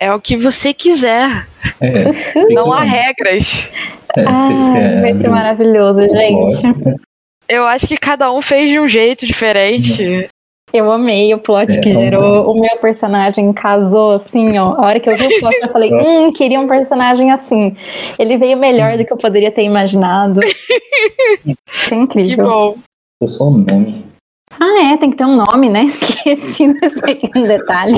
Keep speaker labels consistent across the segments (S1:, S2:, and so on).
S1: é o que você quiser.
S2: É,
S1: Não há regras.
S2: é,
S3: Ah, vai ser maravilhoso, gente.
S1: Eu acho que cada um fez de um jeito diferente.
S3: Eu amei o plot
S2: É,
S3: que gerou. O meu personagem casou assim, ó. A hora que eu vi o plot, eu falei, hum, queria um personagem assim. Ele veio melhor do que eu poderia ter imaginado. Isso é
S1: Que
S3: incrível.
S1: bom.
S2: Eu sou o nome.
S3: Ah, é, tem que ter um nome, né? Esqueci desse pequeno detalhe.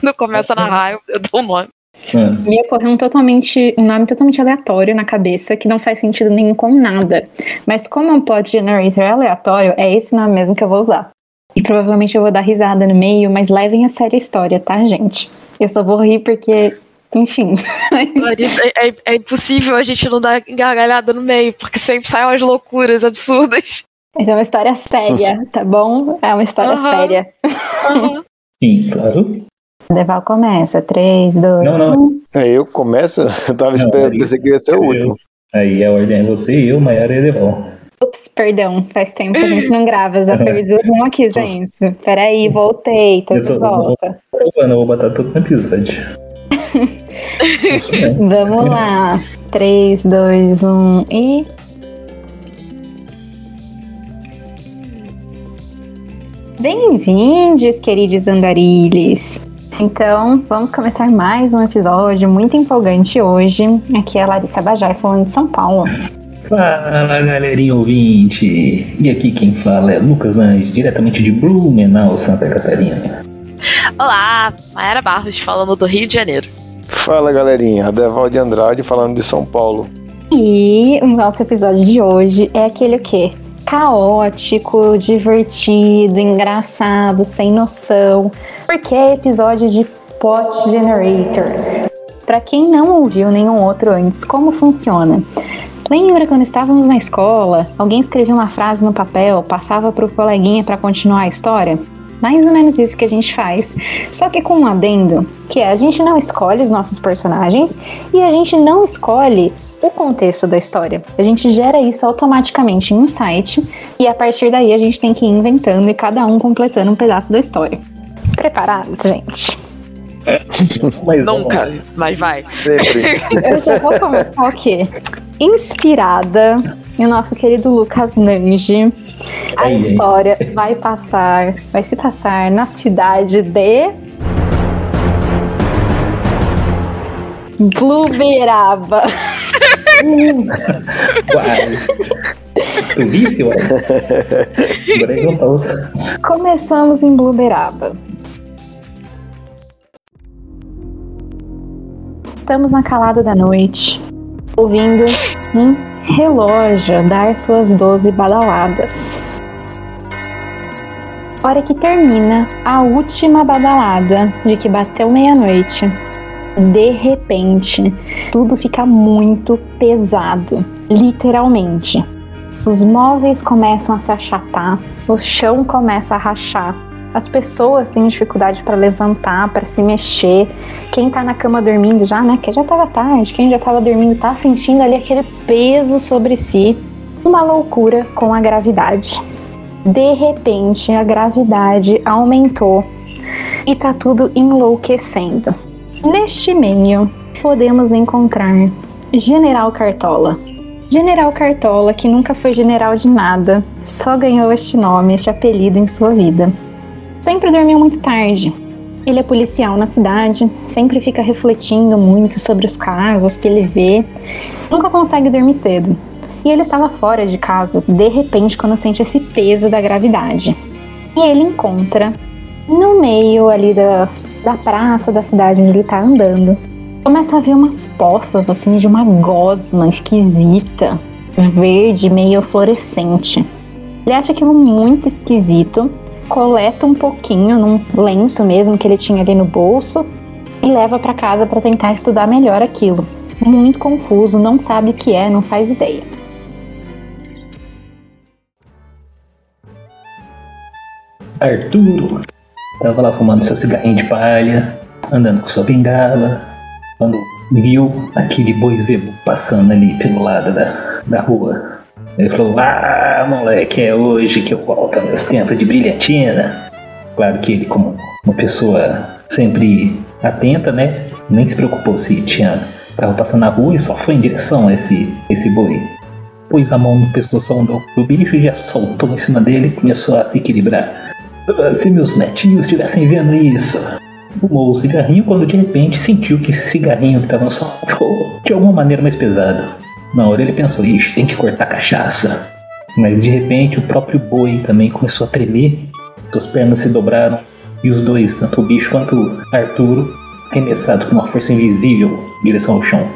S1: Quando começa a narrar, eu, eu dou um nome.
S2: Ah,
S3: Me ocorreu um, totalmente, um nome totalmente aleatório na cabeça, que não faz sentido nenhum com nada. Mas como é um plot generator aleatório, é esse nome mesmo que eu vou usar. E provavelmente eu vou dar risada no meio, mas levem a sério a história, tá, gente? Eu só vou rir porque, enfim.
S1: Larissa, é, é- é impossível a gente não dar gargalhada no meio, porque sempre saem umas loucuras absurdas.
S3: Mas é uma história séria, tá bom? É uma história
S1: Aham.
S3: séria.
S1: Aham.
S2: Sim, claro.
S3: Deval começa. 3, 2,
S2: Não, não.
S3: 1.
S4: Aí eu começo, eu tava
S2: Não,
S4: esperando,
S2: aí-
S4: pensei que ia ser o último.
S2: Aí a ordem é você, eu, Maiara e Edeval.
S3: Ups, perdão. Faz tempo que a gente não grava. Já perdi um aqui, gente. Peraí, voltei. Tô
S2: Eu
S3: de
S2: tô-
S3: volta.
S2: Eu não vou botar tudo no episódio.
S3: Vamos lá. 3, 2, 1 e. Bem-vindos, queridos andarilhos! Então, vamos começar mais um episódio muito empolgante hoje. Aqui é a Larissa Bajai falando de São Paulo.
S2: Fala galerinha ouvinte! E aqui quem fala é Lucas Lange, diretamente de Blumenau, Santa Catarina.
S1: Olá, Mayara Barros falando do Rio de Janeiro.
S4: Fala galerinha, Deval de Andrade falando de São Paulo.
S3: E o nosso episódio de hoje é aquele o quê? Caótico, divertido, engraçado, sem noção. Porque é episódio de Plot Generator. Pra quem não ouviu nenhum outro antes, como funciona? Lembra quando estávamos na escola, alguém escrevia uma frase no papel, passava pro coleguinha para continuar a história? Mais ou menos isso que a gente faz, só que com um adendo, que é a gente não escolhe os nossos personagens e a gente não escolhe o contexto da história. A gente gera isso automaticamente em um site e a partir daí a gente tem que ir inventando e cada um completando um pedaço da história. Preparados, gente?
S2: Mas vamos lá.
S1: Nunca, mas vai.
S4: Sempre.
S3: Eu já vou começar o quê? Inspirada no nosso querido Lucas Nange. A
S2: Ai,
S3: história vai passar, vai se passar na cidade de Bluberaba.
S2: Tu? Agora é.
S3: Começamos em Bluberaba. Estamos na calada da noite, ouvindo um relógio dar suas 12 badaladas. Hora que termina a última badalada de que bateu meia-noite. De repente, tudo fica muito pesado, literalmente. Os móveis começam a se achatar, o chão começa a rachar. As pessoas têm dificuldade para levantar, para se mexer. Quem tá na cama dormindo já, né? Que já tava tarde, quem já tava dormindo tá sentindo ali aquele peso sobre si. Uma loucura com a gravidade. De repente, a gravidade aumentou e tá tudo enlouquecendo. Neste meio, podemos encontrar General Cartola. General Cartola, que nunca foi general de nada, só ganhou este nome, este apelido em sua vida. Sempre dormiu muito tarde. Ele é policial na cidade, sempre fica refletindo muito sobre os casos que ele vê, nunca consegue dormir cedo. E ele estava fora de casa, de repente, quando sente esse peso da gravidade. E ele encontra, no meio ali da, da praça da cidade onde ele está andando, começa a ver umas poças assim de uma gosma esquisita, verde, meio fluorescente. Ele acha aquilo muito esquisito, coleta um pouquinho num lenço mesmo que ele tinha ali no bolso e leva para casa para tentar estudar melhor aquilo. Muito confuso, não sabe o que é, não faz ideia.
S2: Arturo tava lá fumando seu cigarrinho de palha, andando com sua bengala, quando viu aquele boi zebo passando ali pelo lado da, da rua. Ele falou: Ah, moleque, é hoje que eu volto meus tempos de brilhantina. Claro que ele, como uma pessoa sempre atenta, né? Nem se preocupou se tinha carro passando na rua e só foi em direção a esse, esse boi. Pôs a mão no pescoço do, do bicho e já soltou em cima dele e começou a se equilibrar. Se meus netinhos estivessem vendo isso. Fumou o cigarrinho quando de repente sentiu que esse cigarrinho que estava no sol ficou de alguma maneira mais pesado. Na hora ele pensou, ixi, tem que cortar a cachaça. Mas de repente o próprio boi também começou a tremer, suas pernas se dobraram e os dois, tanto o bicho quanto o Arturo, arremessados com uma força invisível em direção ao chão.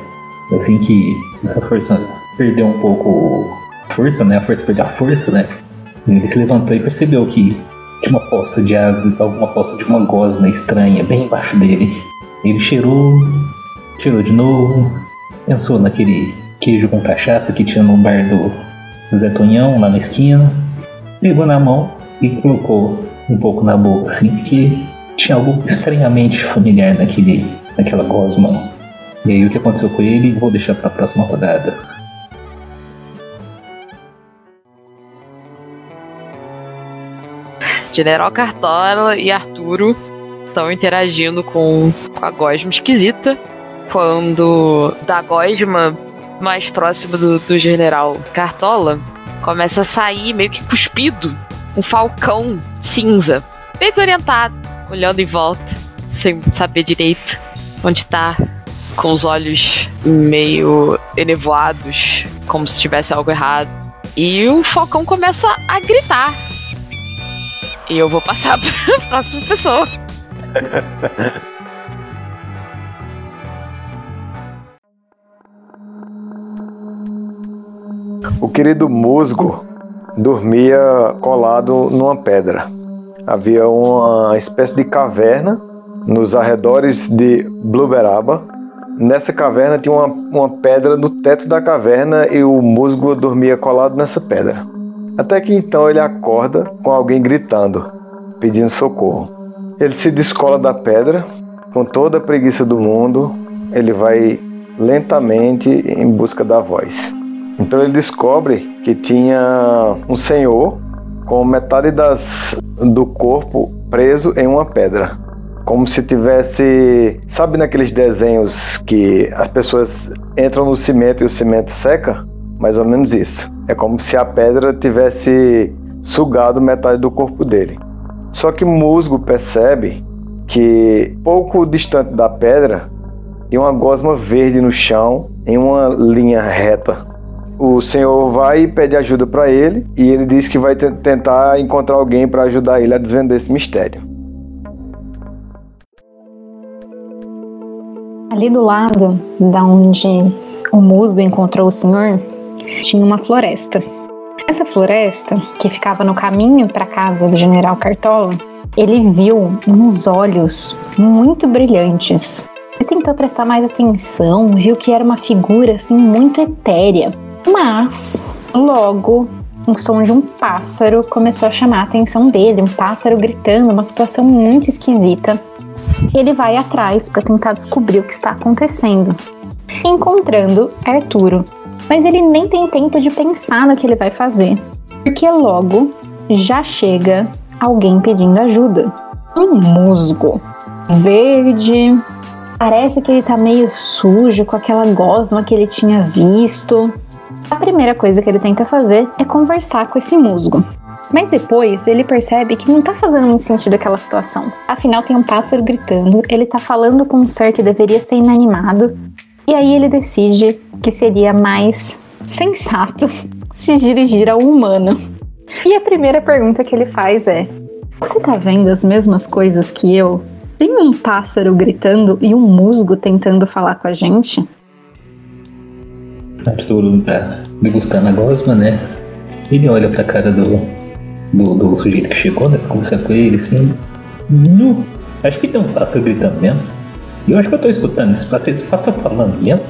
S2: Assim que essa força perdeu um pouco a força, né? A força perdeu a força, né? Ele se levantou e percebeu que tinha uma poça de água, alguma poça de uma gosma estranha bem embaixo dele. Ele cheirou, cheirou de novo, pensou naquele queijo com cachaça que tinha no bar do Zé Tonhão, lá na esquina, pegou na mão e colocou um pouco na boca, assim, porque tinha algo estranhamente familiar naquele, naquela gosma. E aí o que aconteceu com ele, vou deixar para a próxima rodada.
S1: General Cartola e Arturo estão interagindo com, com a gosma esquisita. Quando da gosma mais próximo do, do General Cartola começa a sair meio que cuspido um falcão cinza, bem desorientado, olhando em volta, sem saber direito onde tá, com os olhos meio enevoados, como se tivesse algo errado. E o falcão começa a gritar. E eu vou passar pra próxima pessoa.
S4: O querido musgo dormia colado numa pedra. Havia uma espécie de caverna nos arredores de Bluberaba. Nessa caverna tinha uma, uma pedra no teto da caverna e o musgo dormia colado nessa pedra. Até que então ele acorda com alguém gritando, pedindo socorro. Ele se descola da pedra, com toda a preguiça do mundo, ele vai lentamente em busca da voz. Então ele descobre que tinha um senhor com metade das, do corpo preso em uma pedra. Como se tivesse. Sabe naqueles desenhos que as pessoas entram no cimento e o cimento seca? Mais ou menos isso. É como se a pedra tivesse sugado metade do corpo dele. Só que musgo percebe que pouco distante da pedra tem uma gosma verde no chão em uma linha reta o senhor vai e pede ajuda para ele e ele diz que vai tentar encontrar alguém para ajudar ele a desvendar esse mistério.
S3: Ali do lado da onde o musgo encontrou o senhor, tinha uma floresta. Essa floresta, que ficava no caminho para a casa do general Cartola, ele viu uns olhos muito brilhantes. Ele tentou prestar mais atenção, viu que era uma figura assim muito etérea, mas logo o som de um pássaro começou a chamar a atenção dele, um pássaro gritando, uma situação muito esquisita. Ele vai atrás para tentar descobrir o que está acontecendo, encontrando Arturo. Mas ele nem tem tempo de pensar no que ele vai fazer, porque logo já chega alguém pedindo ajuda. Um musgo verde. Parece que ele tá meio sujo com aquela gosma que ele tinha visto. A primeira coisa que ele tenta fazer é conversar com esse musgo. Mas depois ele percebe que não tá fazendo muito sentido aquela situação. Afinal, tem um pássaro gritando, ele tá falando com um ser que deveria ser inanimado, e aí ele decide que seria mais sensato se dirigir ao humano. E a primeira pergunta que ele faz é: Você tá vendo as mesmas coisas que eu? Tem um pássaro gritando e um musgo tentando falar com a gente?
S2: Arturo tá degustando a gosma, né? Ele olha pra cara do, do, do sujeito que chegou, né? Pra conversar com ele, assim. Nu, acho que tem um pássaro gritando mesmo. E acho que eu tô escutando pássaro, esse pássaro tá falando mesmo.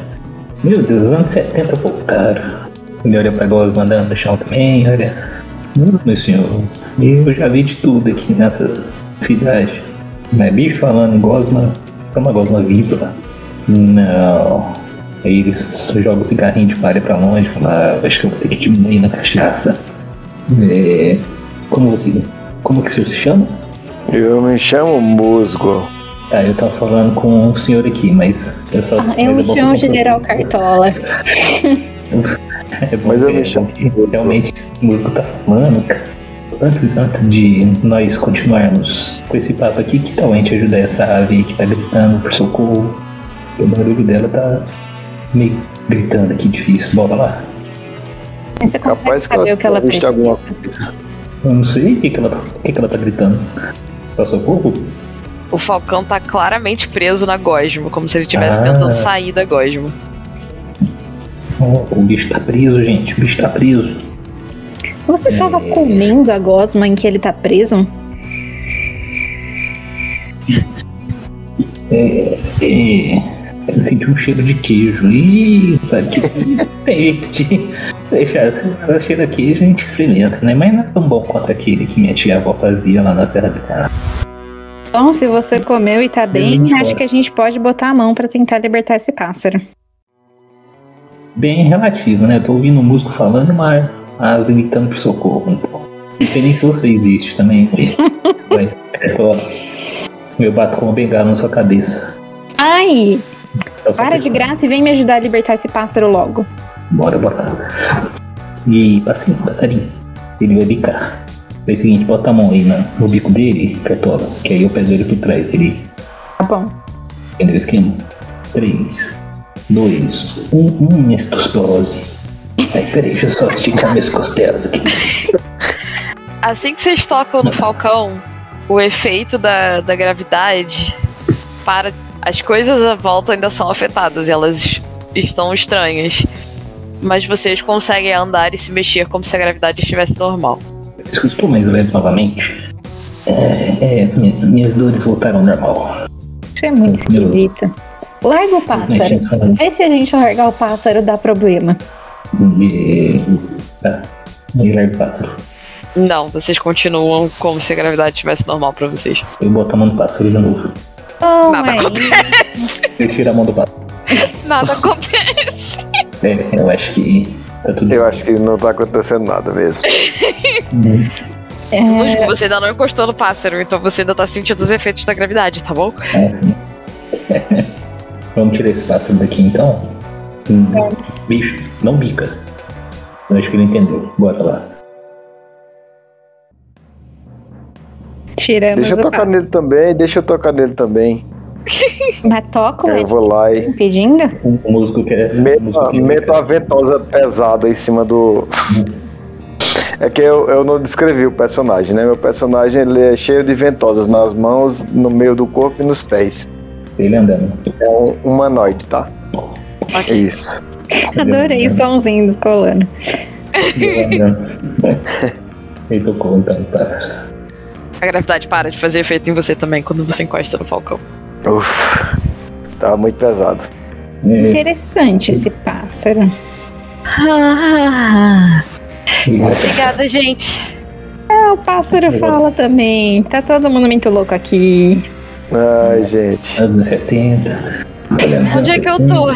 S2: Meu Deus, os anos 70 voltaram. Ele olha pra gosma andando no chão também, olha. Meu senhor, eu já vi de tudo aqui nessa cidade. Mas bicho falando gosma, é uma gosma viva. Não. Aí ele só joga o cigarrinho de palha pra longe e fala, ah, acho que eu vou ter que diminuir na cachaça. É, como você. Como que o senhor se chama?
S4: Eu me chamo Musgo.
S2: Ah, eu tava falando com o senhor aqui, mas eu só.
S3: Ah, eu me
S2: mas vou
S3: chamo General. Cartola.
S2: É bom
S4: Mas eu
S2: que-
S4: me chamo
S2: que Realmente, o músico tá falando, cara. Antes, antes de nós continuarmos com esse papo aqui, que tal a gente ajudar essa ave que tá gritando por socorro? O barulho dela tá meio gritando aqui, difícil. Bora lá.
S3: Mas você consegue
S4: Capaz que
S3: saber
S4: ela
S3: o que ela precisa.
S4: alguma coisa.
S2: Eu não sei o que, que, ela, tá- o que, que ela tá gritando. Pra socorro?
S1: O Falcão tá claramente preso na gosma, como se ele estivesse
S2: Ah.
S1: tentando sair da gosma.
S2: Oh, o bicho tá preso, gente. O bicho tá preso.
S3: Você tava
S2: É.
S3: comendo a gosma em que ele tá preso?
S2: É, é, eu senti um cheiro de queijo. Ih, sabe que de deixar o cheiro a queijo a gente experimenta, né? Mas não é tão bom quanto aquele que minha tia avó fazia lá na terra dela.
S3: Então, se você comeu e tá bem, acho que a gente pode botar a mão pra tentar libertar esse pássaro.
S2: Bem relativo, né? Eu tô ouvindo um músico falando, mas ah, gritando por socorro. Então, não sei nem se você existe também. Mas, é só. Eu bato com uma bengala na sua cabeça.
S3: Ai!
S2: Só
S3: Para de graça e vem me ajudar a libertar esse pássaro logo.
S2: Bora, bora. E assim, passarinho. Ele vai bicar. Faz o seguinte, bota a mão aí na- no bico dele, cartola, que aí eu pego ele por trás. Ele
S3: Tá bom.
S2: entendeu o esquema? 3, 2, 1, 1, estospirose. Aí, peraí, deixa eu só esticar minhas costelas aqui.
S1: Assim que vocês tocam no Falcão, o efeito da, da gravidade para. As coisas à volta ainda são afetadas, elas estão estranhas. Mas vocês conseguem andar e se mexer como se a gravidade estivesse normal.
S2: Estou mais leve novamente. É, é, minha- minhas dores voltaram ao normal.
S3: Isso é muito esquisito. Larga o pássaro. Vê se a gente largar o pássaro dá problema.
S2: E, tá, larga o pássaro.
S1: Não, vocês continuam como se a gravidade estivesse normal pra vocês.
S2: Eu boto a mão no pássaro de novo.
S3: Oh,
S1: Nada acontece.
S2: Eu tiro a mão do pássaro.
S1: Nada acontece.
S2: É, eu acho que tá tudo
S4: Eu acho que não tá acontecendo nada mesmo.
S2: bem.
S3: É,
S1: você ainda não encostou no pássaro, então você ainda tá sentindo os efeitos da gravidade, tá bom?
S2: É, sim. Vamos tirar esse pássaro daqui então. Hum, Bicho, não bica. Eu acho que ele entendeu. Bora lá.
S3: tiramos
S4: Deixa eu tocar
S3: pássaro.
S4: nele também, deixa eu tocar nele também.
S3: Mas toca
S4: Eu vou lá e
S3: impedindo?
S2: O, o músico quer. o
S4: meto, meto a ventosa pesada em cima do. É que eu, eu não descrevi o personagem, né? Meu personagem ele é cheio de ventosas nas mãos, no meio do corpo e nos pés.
S2: Ele andando.
S4: É um humanoide, tá? É isso.
S3: Adorei o somzinho descolando.
S2: Andando. Ele tocou então, tá.
S1: A gravidade para de fazer efeito em você também quando você encosta no Falcão.
S4: Uf, tava muito pesado.
S2: É,
S3: Interessante esse pássaro.
S2: ele-
S1: Obrigada, gente.
S3: Ah, o pássaro fala também. Tá todo mundo muito louco aqui.
S4: Ai, gente.
S2: Anos 70.
S1: Onde é que eu tô?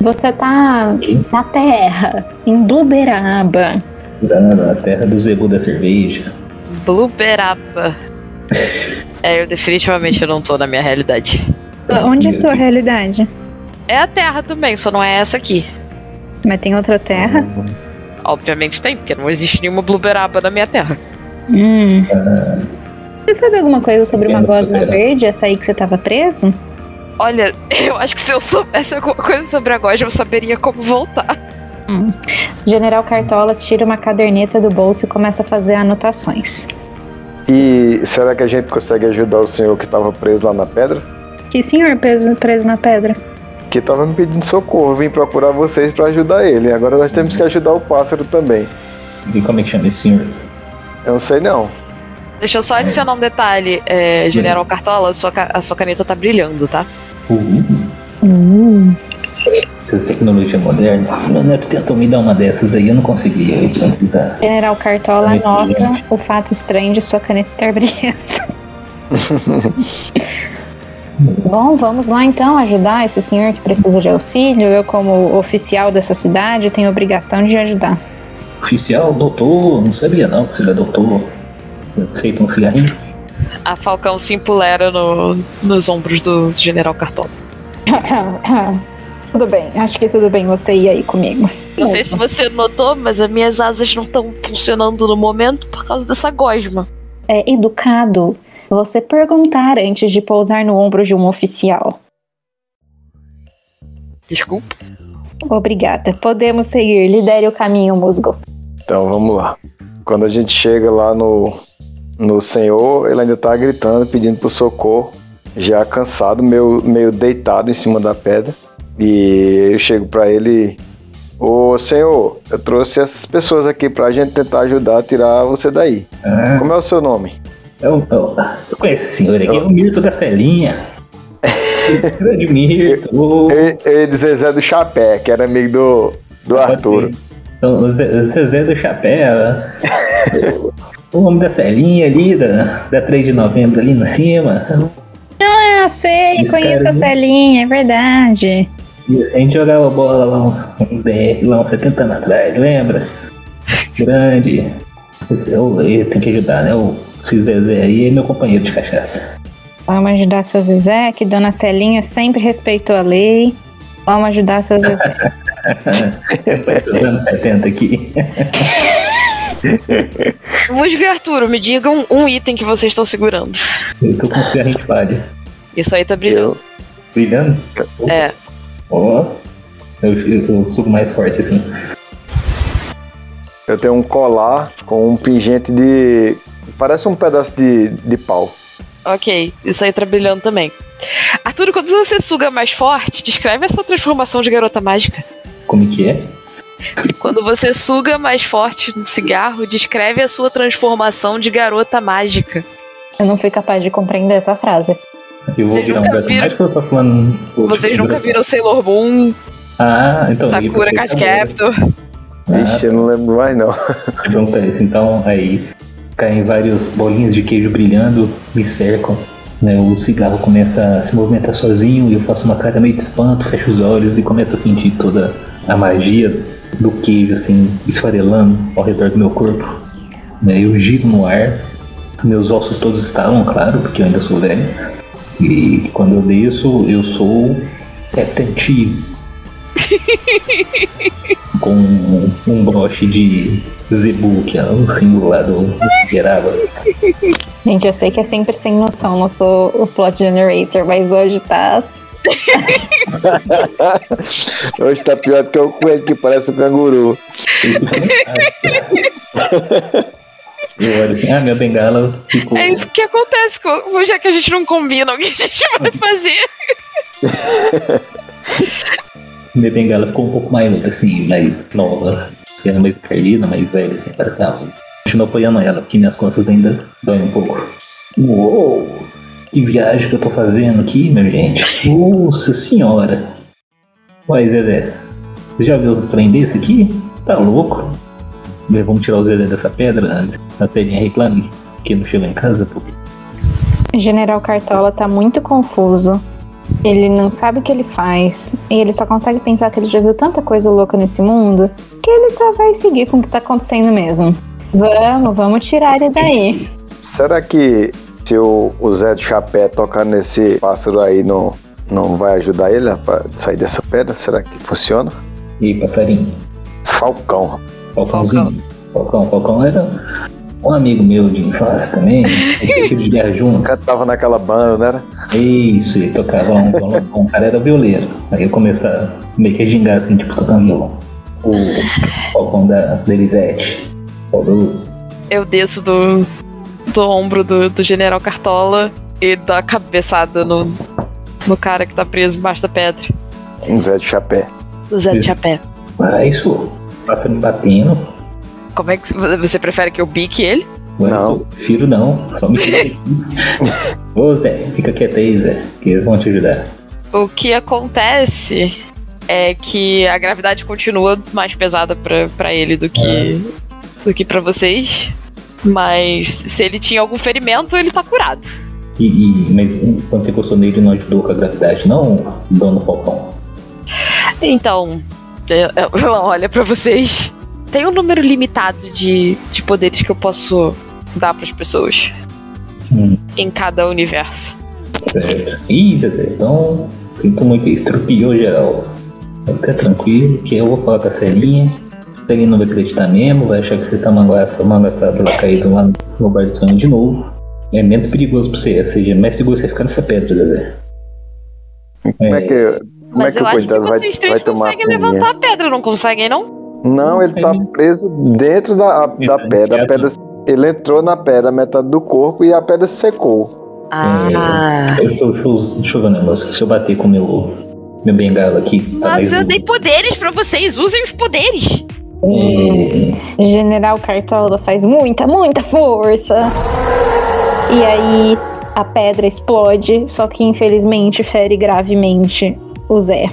S3: Você tá na terra, em Bluberaba.
S2: Na, na terra do Zebu da cerveja.
S1: Bluberaba. É, eu definitivamente não tô na minha realidade.
S3: Onde é a sua realidade?
S1: É a Terra também, só não é essa aqui.
S3: Mas tem outra terra?
S1: Obviamente tem, porque não existe nenhuma Bluberaba na minha Terra.
S3: Hum.
S2: Ah,
S3: Você sabe alguma coisa sobre uma gosma verde, essa aí que você tava preso?
S1: Olha, eu acho que se eu soubesse alguma coisa sobre a Gosma, eu saberia como voltar.
S3: General Cartola tira uma caderneta do bolso e começa a fazer anotações.
S4: E será que a gente consegue ajudar o senhor que tava preso lá na pedra?
S3: Que senhor preso, preso na pedra?
S4: Que tava me pedindo socorro, vim procurar vocês pra ajudar ele. Agora nós temos que ajudar o pássaro também.
S2: e como é que chama esse senhor?
S4: Eu não sei não.
S1: Deixa eu só adicionar um detalhe. É, General Cartola, a sua, a sua caneta tá brilhando, tá?
S2: Uh,
S3: Hum.
S2: Essa tecnologia moderna. Meu neto tentou me dar uma dessas aí, eu não consegui. Eu tinha que dar.
S3: General Cartola anota
S2: brilhante.
S3: o fato estranho de sua caneta estar brilhando. Bom, vamos lá então ajudar esse senhor que precisa de auxílio. Eu, como oficial dessa cidade, tenho obrigação de ajudar.
S2: Oficial, doutor, não sabia não que você era doutor. Aceita um cigarrinho?
S1: A Falcão se empolera no, nos ombros do General Cartola.
S3: tudo bem, acho que tudo bem você ir aí comigo.
S1: Não sei se você notou, mas as minhas asas não estão funcionando no momento por causa dessa gosma.
S3: É educado você perguntar antes de pousar no ombro de um oficial.
S1: Desculpa.
S3: Obrigada. Podemos seguir. Lidere o caminho, musgo.
S4: Então vamos lá. Quando a gente chega lá no, no senhor, ele ainda tá gritando, pedindo por socorro, já cansado, meio, meio deitado em cima da pedra. E eu chego para ele, ô senhor, eu trouxe essas pessoas aqui pra gente tentar ajudar a tirar você daí.
S2: Ah,
S4: Como é o seu nome?
S2: eu, eu, eu conheço esse senhor aqui, é o Mirto da Celinha. Grande Mirto.
S4: Eu, eu ia dizer Zé do Chapé, que era amigo do, do Arthur.
S2: Então, o Zé, o do Chapéu. o homem da Celinha ali, da, da 3 de novembro ali em cima.
S3: Ah, sei,
S2: Esse
S3: conheço a. Celinha, é verdade.
S2: A gente jogava bola lá 10, lá uns 70 anos atrás, lembra? Grande. Eu, eu tenho que ajudar, né? O Zezé aí é meu companheiro de cachaça.
S3: Vamos ajudar seu Zezé, que Dona Celinha sempre respeitou a lei. Vamos ajudar seu Zezé.
S2: Dos anos 70 aqui.
S1: Musgo e Arturo, me digam um item que vocês estão segurando.
S2: Eu tô com cigarrinho de palha.
S1: Isso aí tá brilhando.
S4: Eu,
S2: Brilhando?
S1: É.
S2: Ó. Eu, eu, eu mais forte assim.
S4: eu tenho um colar com um pingente de. Parece um pedaço de, de pau.
S1: Ok, isso aí tá brilhando também. Arturo, quando você suga mais forte, descreve a sua transformação de garota mágica.
S2: Como que é?
S1: Quando você suga mais forte no cigarro, descreve a sua transformação de garota mágica.
S3: Eu não fui capaz de compreender essa frase.
S2: Eu vou
S1: Vocês
S2: virar um
S1: nunca
S2: gato
S1: viram-
S2: mágico ou eu tô falando.
S1: Vocês nunca viram Sailor Moon,
S2: Ah, então.
S1: Sakura Card Captor.
S4: Ixi, eu não lembro mais não.
S2: Pergunta isso. Então, aí caem várias bolinhas de queijo brilhando, me cercam. Né, o cigarro começa a se movimentar sozinho e eu faço uma cara meio de espanto, fecho os olhos e começo a sentir toda a magia do queijo assim esfarelando ao redor do meu corpo. Né, eu giro no ar, meus ossos todos estalam, claro, porque eu ainda sou velho. E quando eu desço, eu sou Captain Cheese. com um broche de zebu, que é o símbolo lá do Figueiraba.
S3: Gente, eu sei que é sempre sem noção, não sou o plot generator, mas hoje tá.
S4: Hoje tá pior do que o coelho que parece um canguru.
S2: Eu olho assim, ah, minha bengala ficou.
S1: É isso que acontece, já que a gente não combina o que a gente vai fazer.
S2: Minha bengala ficou um pouco mais, assim, mais nova. Ficando mais perdida, mais velha, assim, para cá. Continuo apoiando ela, porque minhas costas ainda doem um pouco. Uou! Que viagem que eu tô fazendo aqui, meu gente. Nossa senhora! Uai, Zezé, você já viu os trem desse aqui? Tá louco? Vamos tirar o Zezé dessa pedra antes. A telinha reclame que não chegou em casa, pô.
S3: General Cartola tá muito confuso. Ele não sabe o que ele faz. E ele só consegue pensar que ele já viu tanta coisa louca nesse mundo que ele só vai seguir com o que tá acontecendo mesmo. Vamos, vamos tirar ele daí.
S4: Será que se o, o Zé de Chapé tocar nesse pássaro aí não, não vai ajudar ele pra sair dessa pedra? Será que funciona?
S2: E aí, passarinho?
S4: Falcão.
S2: Falcãozinho. Falcão, Falcão era um amigo meu de infância também. Gente de guerra
S4: O
S2: junto.
S4: cara tava naquela banda, né?
S2: Isso, ele tocava um violão. O cara era violeiro. Aí eu começava meio que a gingar assim, tipo, tocando violão. O Falcão da, da Elisete. Saudoso.
S1: Eu desço do, do ombro do, do General Cartola e dou a cabeçada no, no cara que tá preso embaixo da pedra.
S4: Um Zé de Chapé.
S1: Do Zé de. Chapé.
S2: Ah, isso. Passa me batendo.
S1: Como é que você prefere que eu bique ele?
S2: Ué,
S4: Não.
S2: eu Prefiro não. Só me. Ô Zé, fica quieto aí, Zé. Que eles vão te ajudar.
S1: O que acontece é que a gravidade continua mais pesada pra, pra ele do que, do que pra vocês. Mas se ele tinha algum ferimento, ele tá curado.
S2: E, e- mas quando você encostou nele, não ajudou com a gravidade, não, dono Falcão?
S1: Então, ela olha pra vocês. Tem um número limitado de, de poderes que eu posso dar pras pessoas.
S2: Hum.
S1: em cada universo.
S2: Certo. Ih, Zezé, então sinto muito isso, tropiou geral. Fica tranquilo, que eu vou falar com a Celinha. A Celinha não vai acreditar mesmo, vai achar que você tá mangaça, mangaçado pela caída lá no bar de sonho de novo. É menos perigoso pra você, ou seja, mais seguro você ficar nessa pedra, Zezé.
S4: Como é que, como
S1: Mas
S4: é que
S1: eu
S4: o
S1: acho que
S4: vai,
S1: vocês
S4: vai
S1: três
S4: tomar
S1: conseguem levantar a pedra, não conseguem, não?
S4: Não, ele tá preso dentro da, da pedra. A pedra. Ele entrou na pedra, metade do corpo, e a pedra secou.
S1: Ah.
S2: Eu, eu, deixa, eu, deixa eu ver um negócio. Se eu bater com o meu, meu bengala aqui. tá
S1: Mas eu dei poderes pra vocês, usem os poderes!
S2: É,
S3: General Cartola faz muita, muita força. E aí a pedra explode, só que infelizmente fere gravemente o Zé.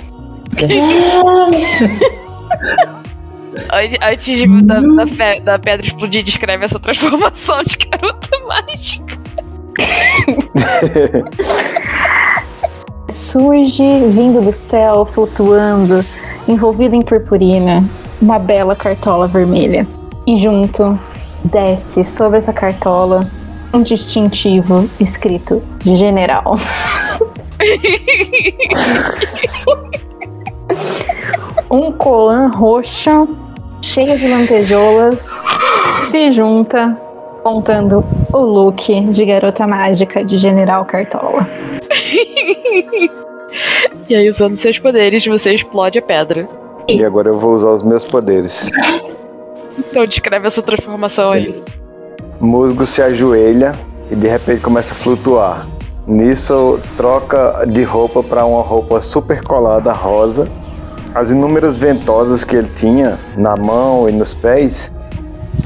S1: An- Antes de- da, da fe- da pedra explodir, descreve essa transformação de garota mágica.
S3: Surge vindo do céu, flutuando, envolvido em purpurina, uma bela cartola vermelha. E junto desce sobre essa cartola um distintivo escrito General. um colan roxo cheio de lantejoulas se junta montando o look de garota mágica de General Cartola.
S1: E aí, usando seus poderes, você explode a pedra.
S4: E agora eu vou usar os meus poderes.
S1: Então descreve essa transformação aí.
S4: Musgo se ajoelha e de repente começa a flutuar. Nisso troca de roupa para uma roupa super colada rosa. As inúmeras ventosas que ele tinha na mão e nos pés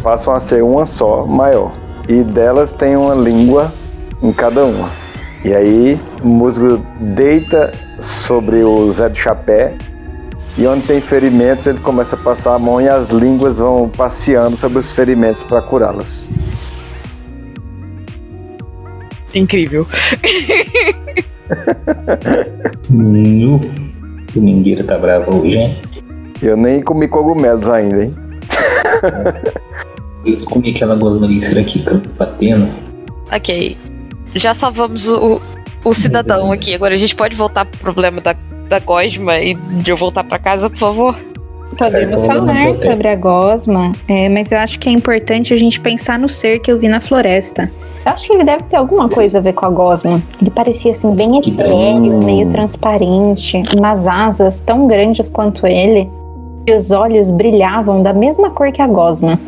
S4: passam a ser uma só, maior. E delas tem uma língua em cada uma. E aí o musgo deita sobre o Zé do Chapé e onde tem ferimentos ele começa a passar a mão e as línguas vão passeando sobre os ferimentos para curá-las.
S1: Incrível.
S2: Nu. O Mingueira tá bravo hoje, hein?
S4: Eu nem comi cogumelos ainda, hein?
S2: Eu comi aquela gosmelícia aqui, tá batendo.
S1: Ok. Já salvamos o, o cidadão aqui. Agora a gente pode voltar pro problema da, da Gosma e de eu voltar pra casa, por favor?
S3: Podemos
S2: É,
S3: falar
S2: voltar.
S3: sobre a gosma, é, mas eu acho que é importante a gente pensar no ser que eu vi na floresta. Eu acho que ele deve ter alguma coisa a ver com a gosma. Ele parecia assim bem etéreo, meio transparente, umas asas tão grandes quanto ele, e os olhos brilhavam da mesma cor que a gosma.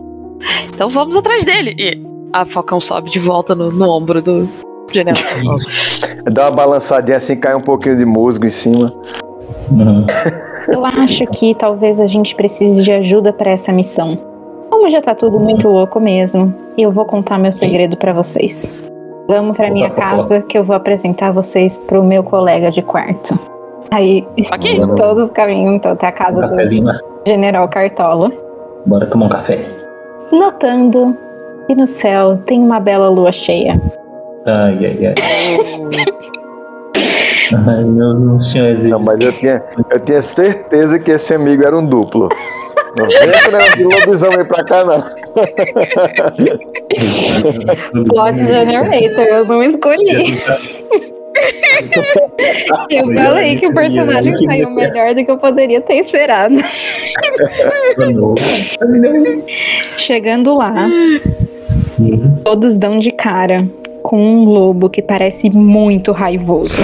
S1: Então vamos atrás dele. E a Falcão sobe de volta no, no ombro do general.
S4: Dá uma balançadinha assim, cai um pouquinho de musgo em cima.
S2: Uhum.
S3: Eu acho que talvez a gente precise de ajuda para essa missão. Como já tá tudo muito louco mesmo, eu vou contar meu segredo para vocês. Vamos pra minha casa que eu vou apresentar vocês pro meu colega de quarto. Aí todos caminham então até a
S2: Um
S3: casa do
S2: lá.
S3: General Cartola,
S2: Bora tomar um café.
S3: notando que no céu tem uma bela lua cheia.
S2: Ai, ai, ai.
S4: Não, mas eu tinha, eu tinha certeza que esse amigo era um duplo. Não vem negócio de lobisomem pra cá, não.
S3: Plot Generator, eu não escolhi. Eu falei que o personagem saiu melhor do que eu poderia ter esperado. Chegando lá,
S2: Uhum.
S3: todos dão de cara com um lobo que parece muito raivoso.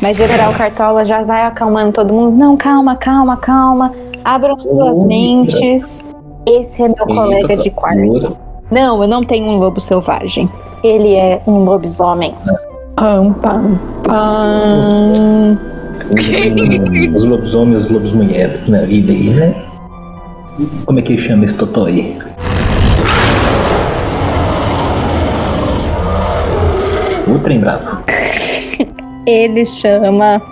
S3: Mas General Cartola já vai acalmando todo mundo. Não, calma, calma, calma. Abram suas mentes. Esse é meu colega de quarto. Não, eu não tenho um lobo selvagem. Ele é um lobisomem. Pam, pam, pam.
S2: Os lobisomens, os lobos mulheres na vida aí, né? Como é que chama esse totó aí? O trem bravo.
S3: Ele chama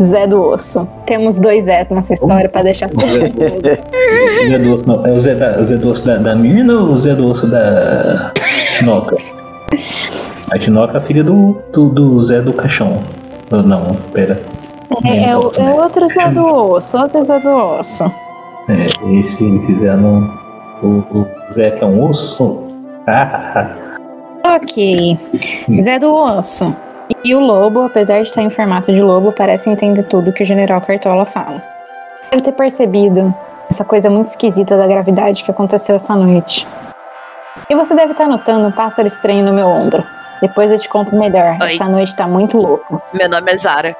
S3: Zé do Osso. Temos dois S nessa história pra deixar.
S2: Zé do Osso, não. É o Zé, da, o Zé do Osso da, da menina ou o Zé do Osso da Tinoca? A Tinoca é a filha do, do, do Zé do Caixão. Não, pera.
S3: É, é, o- é outro Zé do Osso, outro Zé do Osso.
S2: É, esse, esse Zé não. O, o Zé que é um osso? Ah,
S3: Ok. Zé do Osso. E o lobo, apesar de estar em formato de lobo, parece entender tudo que o General Cartola fala. Deve ter percebido essa coisa muito esquisita da gravidade que aconteceu essa noite. E você deve estar notando um pássaro estranho no meu ombro. Depois eu te conto melhor.
S1: Oi.
S3: Essa noite tá muito louca.
S1: Meu nome é Zara.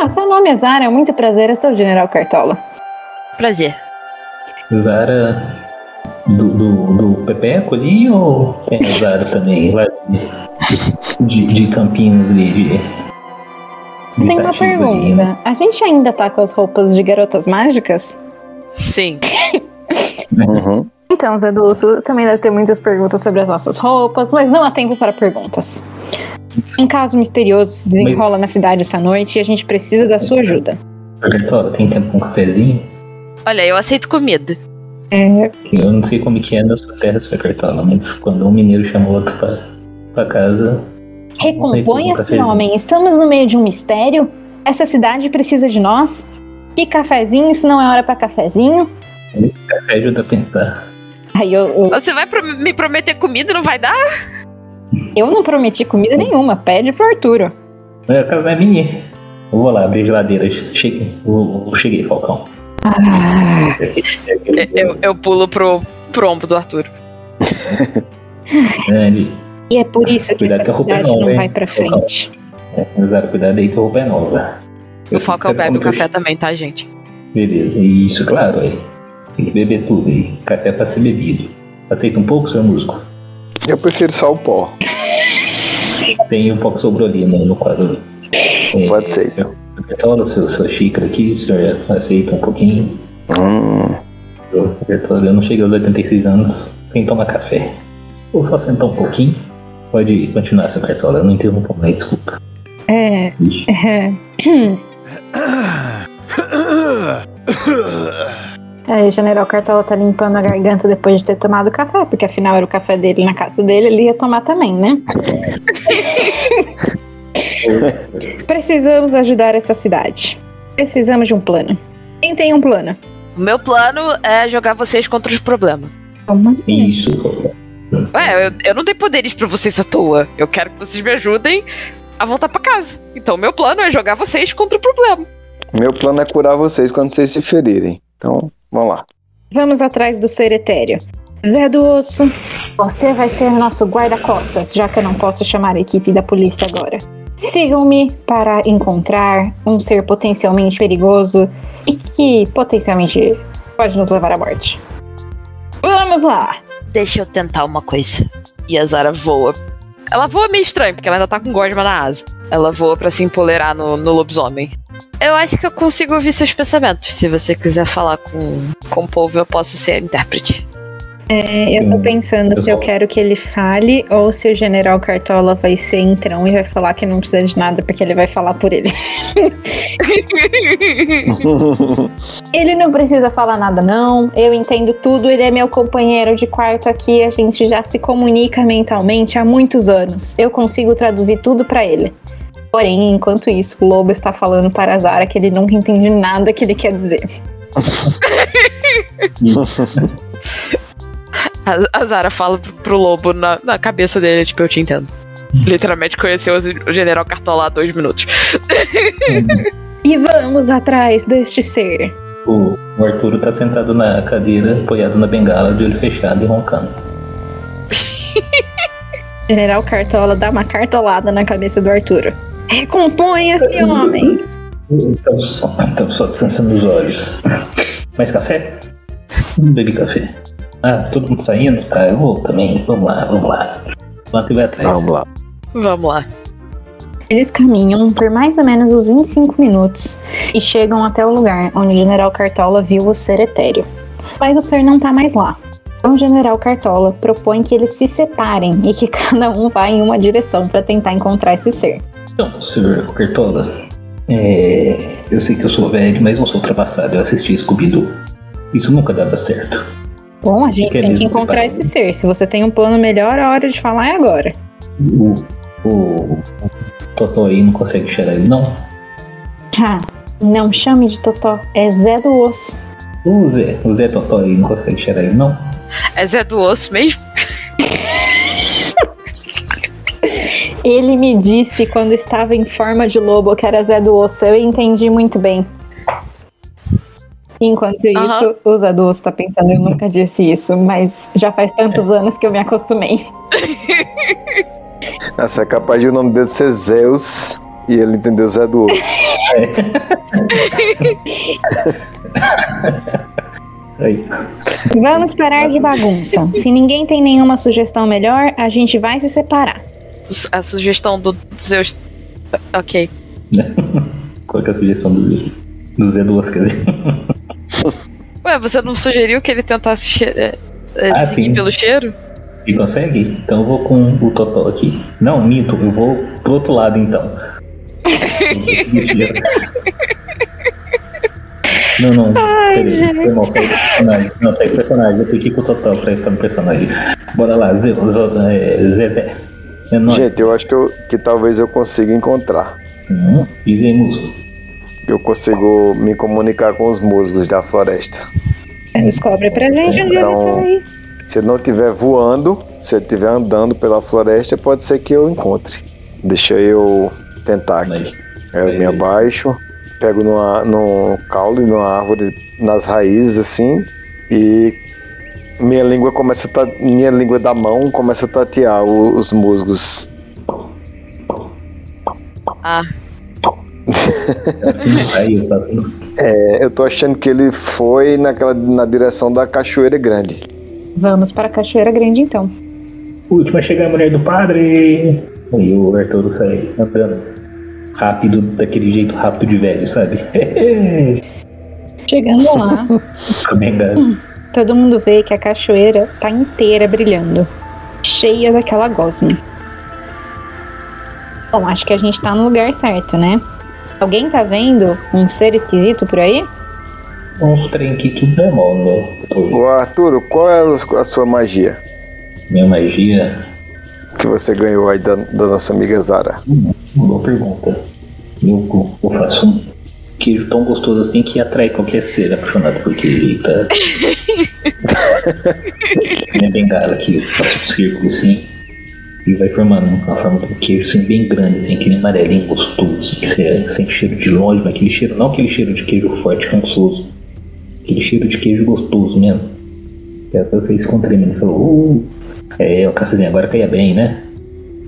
S3: Ah, seu nome é Zara, é muito prazer, eu sou o General Cartola.
S1: Prazer.
S2: Zara do, do, do Pepeco ali ou tem a Zara também? Lá de, de Campinas ali, de. de
S3: Tem uma
S2: Itatiba ali, né?
S3: pergunta. A gente ainda tá com as roupas de garotas mágicas?
S1: Sim.
S4: Uhum.
S3: Então, Zé Dulce, também deve ter muitas perguntas sobre as nossas roupas, mas não há tempo para perguntas. Um caso misterioso se desenrola na cidade essa noite e a gente precisa da sua ajuda.
S2: Tem tempo com um cafezinho?
S1: Olha, eu aceito comida.
S3: É,
S2: Eu não sei como que é na sua terra, sua Cartola, mas quando um mineiro chama o outro pra, pra casa.
S3: Recomponha-se, homem. Estamos no meio de um mistério. Essa cidade precisa de nós. E cafezinho, se não é hora para cafezinho.
S2: Café ajuda a pensar.
S3: Aí eu, eu,
S1: Você vai pro- me prometer comida e não vai dar?
S3: eu não prometi comida nenhuma. Pede pro Arturo.
S2: Casa é minha. Eu vou lá abrir a geladeira. Cheguei, eu, eu cheguei, Falcão.
S3: Ah,
S1: Eu, eu pulo pro, pro ombro do Arthur.
S2: É,
S3: e é por isso que
S2: Cuidado
S3: essa
S2: que a roupa é
S3: cidade
S2: nova,
S3: não
S2: hein?
S3: vai pra frente.
S2: é, Zara, cuidado aí que a roupa é nova.
S1: O Falcão bebe o café também, tá, gente?
S2: Beleza, isso, claro, aí. Tem que beber tudo aí. Café pra ser bebido. Aceita um pouco, seu músico?
S4: Eu prefiro só o pó.
S2: Tem um pouco sobrou ali no, no quadro. É,
S4: Pode ser, então.
S2: Cartola, sua, sua xícara aqui, o senhor aceita um pouquinho.
S4: Hum.
S2: Eu, eu não cheguei aos 86 anos sem tomar café. Ou só sentar um pouquinho. Pode continuar, seu Cartola, eu não interrompo mais, desculpa.
S3: É,
S2: Ixi.
S3: é. Aí, o General Cartola tá limpando a garganta depois de ter tomado café, porque afinal era o café dele na casa dele, ele ia tomar também, né? Precisamos ajudar essa cidade. Precisamos de um plano. Quem tem um plano?
S1: O meu plano é jogar vocês contra os problemas.
S3: Como assim?
S2: Isso.
S1: Ué, eu, eu não dei poderes pra vocês à toa. Eu quero que vocês me ajudem a voltar pra casa. Então, meu plano é jogar vocês contra o problema.
S4: Meu plano é curar vocês quando vocês se ferirem. Então, vamos lá.
S3: Vamos atrás do ser etéreo. Zé do Osso, você vai ser nosso guarda-costas, já que eu não posso chamar a equipe da polícia agora. Sigam-me para encontrar um ser potencialmente perigoso e que potencialmente pode nos levar à morte. Vamos lá!
S1: Deixa eu tentar uma coisa. E a Zara voa. Ela voa meio estranho, porque ela ainda tá com gosma na asa. Ela voa pra se empolerar no, no lobisomem. Eu acho que eu consigo ouvir seus pensamentos. Se você quiser falar com, com o povo, eu posso ser intérprete.
S3: É, eu tô pensando
S2: eu
S3: se eu quero que ele fale ou se o General Cartola vai ser entrão e vai falar que não precisa de nada porque ele vai falar por ele. Ele não precisa falar nada, não. Eu entendo tudo. Ele é meu companheiro de quarto aqui. A gente já se comunica mentalmente há muitos anos. Eu consigo traduzir tudo pra ele. Porém, enquanto isso, o lobo está falando para a Zara que ele nunca entende nada que ele quer dizer.
S1: A, a Zara fala pro, pro lobo na, na cabeça dele, tipo, eu te entendo. Literalmente conheceu o General Cartola há dois minutos.
S3: E vamos atrás deste ser.
S2: O, o Arturo tá sentado na cadeira, apoiado na bengala, de olho fechado e roncando.
S3: General Cartola dá uma cartolada na cabeça do Arturo. Recomponha-se, homem!
S2: Então só, então só descansando os olhos. Mais café? Não bebi café. Ah, todo mundo saindo? Tá, eu vou também. Vamos lá, vamos lá. Quanto vai atrás?
S4: Vamos lá.
S1: Vamos lá.
S3: Eles caminham por mais ou menos uns 25 minutos e chegam até o lugar onde o General Cartola viu o ser etéreo. Mas o ser não tá mais lá. Então o General Cartola propõe que eles se separem e que cada um vá em uma direção para tentar encontrar esse ser.
S2: Então, senhor Cartola, é, eu sei que eu sou velho, mas não sou ultrapassado. Eu assisti Scooby-Doo. Isso nunca dava certo.
S3: Bom, a gente tem que encontrar esse ser. Se você tem um plano melhor, a hora de falar é agora.
S2: O, o, o Totó aí não consegue cheirar ele, não?
S3: Ah, não chame de Totó, é Zé do Osso.
S2: O Zé, o Zé Totó aí não consegue cheirar ele, não?
S1: É Zé do Osso mesmo?
S3: Ele me disse quando estava em forma de lobo que era Zé do Osso. Eu entendi muito bem. Enquanto isso,
S1: Aham.
S3: o Zé do Osso tá pensando, eu nunca disse isso, mas já faz tantos anos que eu me acostumei.
S4: Essa é capaz de o nome dele ser Zeus e ele entendeu Zé do Osso.
S2: Aí.
S3: Vamos parar de bagunça. Se ninguém tem nenhuma sugestão melhor, a gente vai se separar.
S1: A sugestão do Zeus. Ok.
S2: Qual que é a sugestão do Zé? Do Zé do Oscar?
S1: Ué, você não sugeriu que ele tentasse che- é, é,
S2: Ah,
S1: seguir
S2: sim.
S1: pelo cheiro?
S2: E consegue? Então eu vou com o Totó aqui. Não, minto, eu vou pro outro lado então. Não, não. Peraí, foi mal, do personagem. Não, sai do personagem. Eu tenho que ir com o Totó pra ficar no personagem. Bora lá, Zé, Zé, Zé, Zé. É nóis.
S4: Gente, eu acho que, eu- que talvez eu consiga encontrar.
S2: Hum, Fizemos.
S4: Eu consigo me comunicar com os musgos da floresta.
S3: Descobre pra gente onde
S4: Então-
S3: ele tá aí.
S4: Se não estiver voando, se ele estiver andando pela floresta, pode ser que eu encontre. Deixa eu tentar aqui.
S2: Mas-
S4: Eu me
S2: É.
S4: abaixo, pego numa, num caule, numa árvore, nas raízes assim, e minha língua começa a ta- minha língua da mão começa a tatear os musgos.
S1: Ah.
S4: É, eu tô achando que ele foi naquela, na direção da Cachoeira Grande.
S3: Vamos para a Cachoeira Grande então.
S2: Última chega a mulher do padre. Aí o Arturo sai andando rápido, daquele jeito rápido de velho, sabe?
S3: Chegando lá, todo mundo vê que a cachoeira tá inteira brilhando, cheia daquela gosma. Bom, acho que a gente tá no lugar certo, né? Alguém tá vendo um ser esquisito por aí?
S2: Uns no meu. tô-
S4: Ô Arturo, qual é a sua magia
S2: Minha magia.
S4: que você ganhou aí da, da nossa amiga Zara?
S2: Hum, boa pergunta. Eu, eu faço um queijo tão gostoso assim que atrai qualquer ser apaixonado por queijo. Tá? Minha bengala aqui, eu faço um círculo assim. E vai formando uma forma de um queijo assim, bem grande, assim, aquele amarelinho gostoso, assim, que você sente cheiro de longe, mas aquele cheiro, não aquele cheiro de queijo forte, rançoso. Aquele cheiro de queijo gostoso mesmo. Que é pra vocês contremendo e falou, uh, é, o cafezinho agora caia bem, né?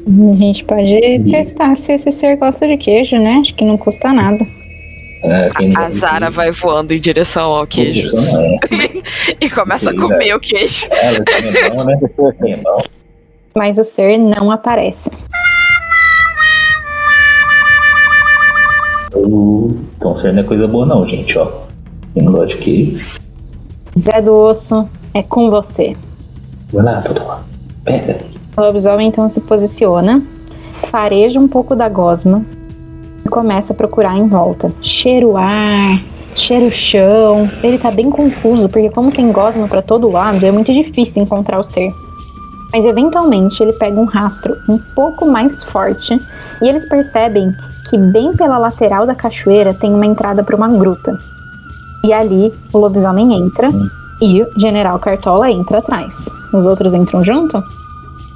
S3: A gente pode testar se esse ser gosta de queijo, né? Acho que não custa nada.
S2: Quem
S1: a Zara
S2: queijo,
S1: vai voando em direção ao queijo
S2: é.
S1: e começa a comer o queijo.
S2: É bom, né? É bom.
S3: Mas o ser não aparece.
S2: Então, aí não é coisa boa, não, gente, ó. Eu não gosto de queijo.
S3: Zé do Osso, é com você.
S2: Vai lá, Totó. Pega.
S3: O lobisomem então se posiciona, fareja um pouco da gosma e começa a procurar em volta. Cheira o ar, cheira o chão. Ele tá bem confuso, porque como tem gosma pra todo lado, é muito difícil encontrar o ser. Mas eventualmente ele pega um rastro um pouco mais forte e eles percebem que bem pela lateral da cachoeira tem uma entrada para uma gruta. E ali o lobisomem entra
S2: Hum.
S3: e o General Cartola entra atrás. Os outros entram junto?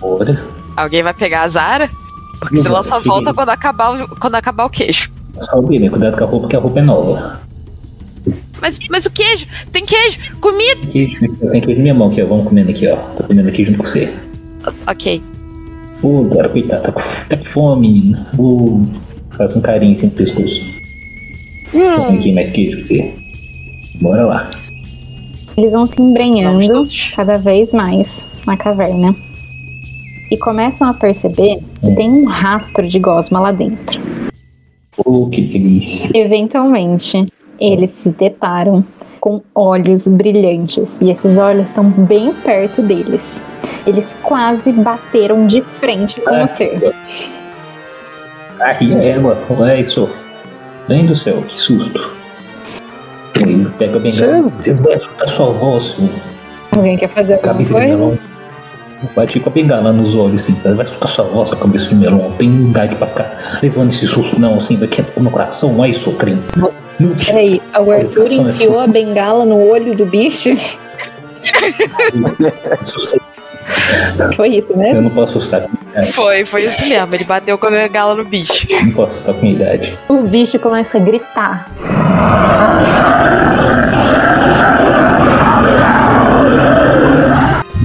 S2: Bora.
S1: Alguém vai pegar a Zara? Porque
S2: Não
S1: senão só volta quando acabar, o, quando acabar o queijo.
S2: Só o né? Cuidado com a roupa, que a roupa é nova.
S1: Mas, mas o queijo? Tem queijo! Comida!
S2: Queijo, tem queijo na minha mão aqui, ó. Vamos comendo aqui, ó. Tô comendo aqui junto com você.
S1: Ok.
S2: Ô, Dora, coitado, tá com, tá com fome, menina. Ô, faz um carinho assim no pescoço. Tem aqui mais queijo pra você. Bora lá.
S3: Eles vão se embrenhando cada vez mais na caverna. E começam a perceber que tem um rastro de gosma lá dentro.
S2: Ô, que delícia.
S3: Eventualmente, eles se deparam com olhos brilhantes. E esses olhos estão bem perto deles. Eles quase bateram de frente com o ser.
S2: Ai, é égua. Olha isso. Mãe do céu, que susto. Ele pega.
S4: Jesus.
S2: Você vai assustar sua voz.
S3: Alguém quer fazer alguma coisa?
S2: Bate com a bengala nos olhos, assim. Vai assustar sua voz, sua cabeça de melão. Tem idade pra ficar levando esse susto, não, assim. Vai quieto no coração. Crime. Não
S3: Peraí, o Arthur enfiou a bengala no olho do bicho? Foi isso
S2: Eu
S3: mesmo?
S2: não posso assustar com idade.
S1: Foi, foi isso mesmo. Ele bateu com a bengala no bicho.
S2: Não posso assustar com idade.
S3: O bicho começa a gritar.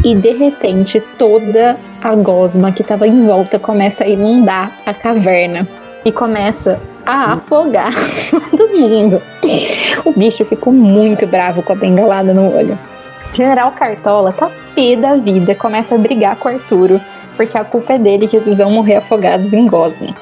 S3: E de repente toda a gosma que estava em volta começa a inundar a caverna e começa a afogar todo mundo. O bicho ficou muito bravo com a bengalada no olho. General Cartola tá pé da vida, começa a brigar com Arturo, porque a culpa é dele que eles vão morrer afogados em gosma.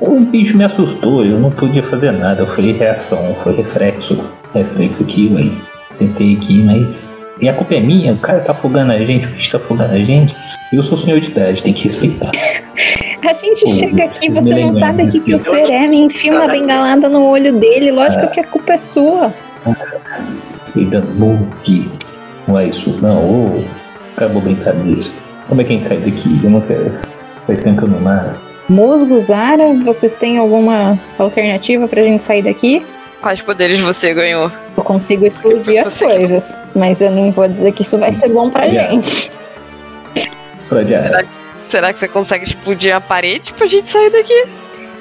S2: O bicho me assustou, eu não podia fazer nada. Falei reação, foi reflexo. Reflexo aqui, ué. Tentei aqui, mas. E a culpa é minha, o cara tá afogando a gente, o bicho tá afogando a gente. Eu sou senhor de idade, tem que respeitar.
S3: A gente
S2: Pô,
S3: chega aqui, você não sabe o que, que o ser é, me enfia uma bengalada no olho dele, lógico que a culpa é sua.
S2: Cuidando muito. Não é isso, não. Ô, acabou brincadeira. Como é que a gente sai daqui? Eu não quero. Faz tempo que eu não nada.
S3: Musgo, Zara, vocês têm alguma alternativa pra gente sair daqui?
S1: Quais poderes você ganhou?
S3: Eu consigo explodir as coisas, mas eu não vou dizer que isso vai ser bom pra
S2: Yeah.
S3: gente.
S1: Será que, será que você consegue explodir a parede pra gente sair daqui?